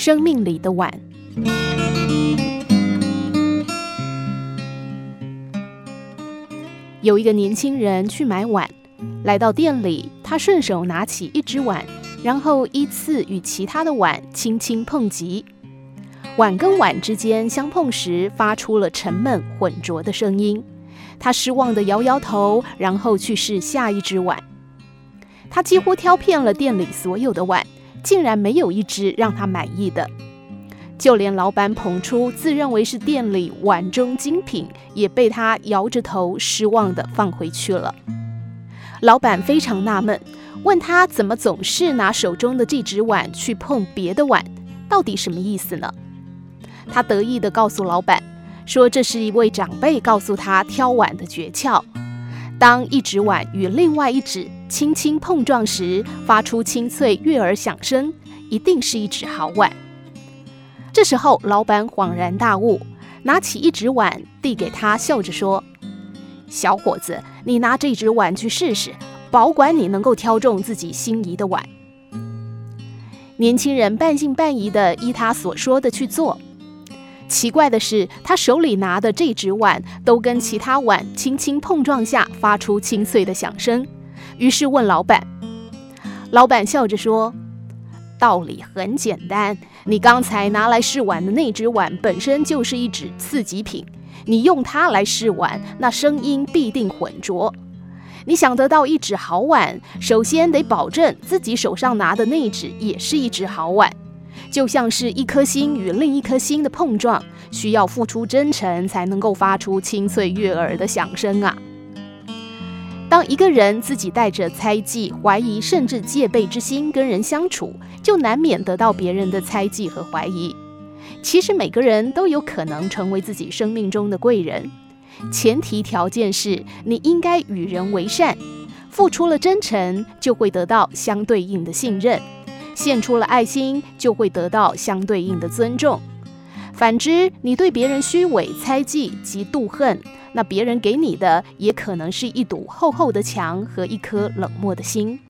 生命里的碗。有一个年轻人去买碗，来到店里，他顺手拿起一只碗，然后依次与其他的碗轻轻碰击。碗跟碗之间相碰时，发出了沉闷浑浊的声音。他失望地摇摇头，然后去试下一只碗。他几乎挑遍了店里所有的碗，竟然没有一只让他满意的。就连老板捧出自认为是店里碗中精品，也被他摇着头失望地放回去了。老板非常纳闷，问他怎么总是拿手中的这只碗去碰别的碗，到底什么意思呢？他得意地告诉老板，说这是一位长辈告诉他挑碗的诀窍：当一只碗与另外一只轻轻碰撞时，发出清脆悦耳响声，一定是一只好碗。这时候，老板恍然大悟，拿起一只碗递给他，笑着说：“小伙子，你拿这只碗去试试，保管你能够挑中自己心仪的碗。”年轻人半信半疑地依他所说的去做。奇怪的是，他手里拿的这只碗都跟其他碗轻轻碰撞下发出清脆的响声。于是问老板，老板笑着说。道理很简单，你刚才拿来试碗的那只碗本身就是一只次级品，你用它来试碗，那声音必定浑浊。你想得到一只好碗，首先得保证自己手上拿的那只也是一只好碗，就像是一颗心与另一颗心的碰撞，需要付出真诚才能够发出清脆悦耳的响声啊。当一个人自己带着猜忌、怀疑，甚至戒备之心跟人相处，就难免得到别人的猜忌和怀疑。其实每个人都有可能成为自己生命中的贵人，前提条件是你应该与人为善，付出了真诚，就会得到相对应的信任；献出了爱心，就会得到相对应的尊重。反之，你对别人虚伪、猜忌及妒恨，那别人给你的也可能是一堵厚厚的墙和一颗冷漠的心。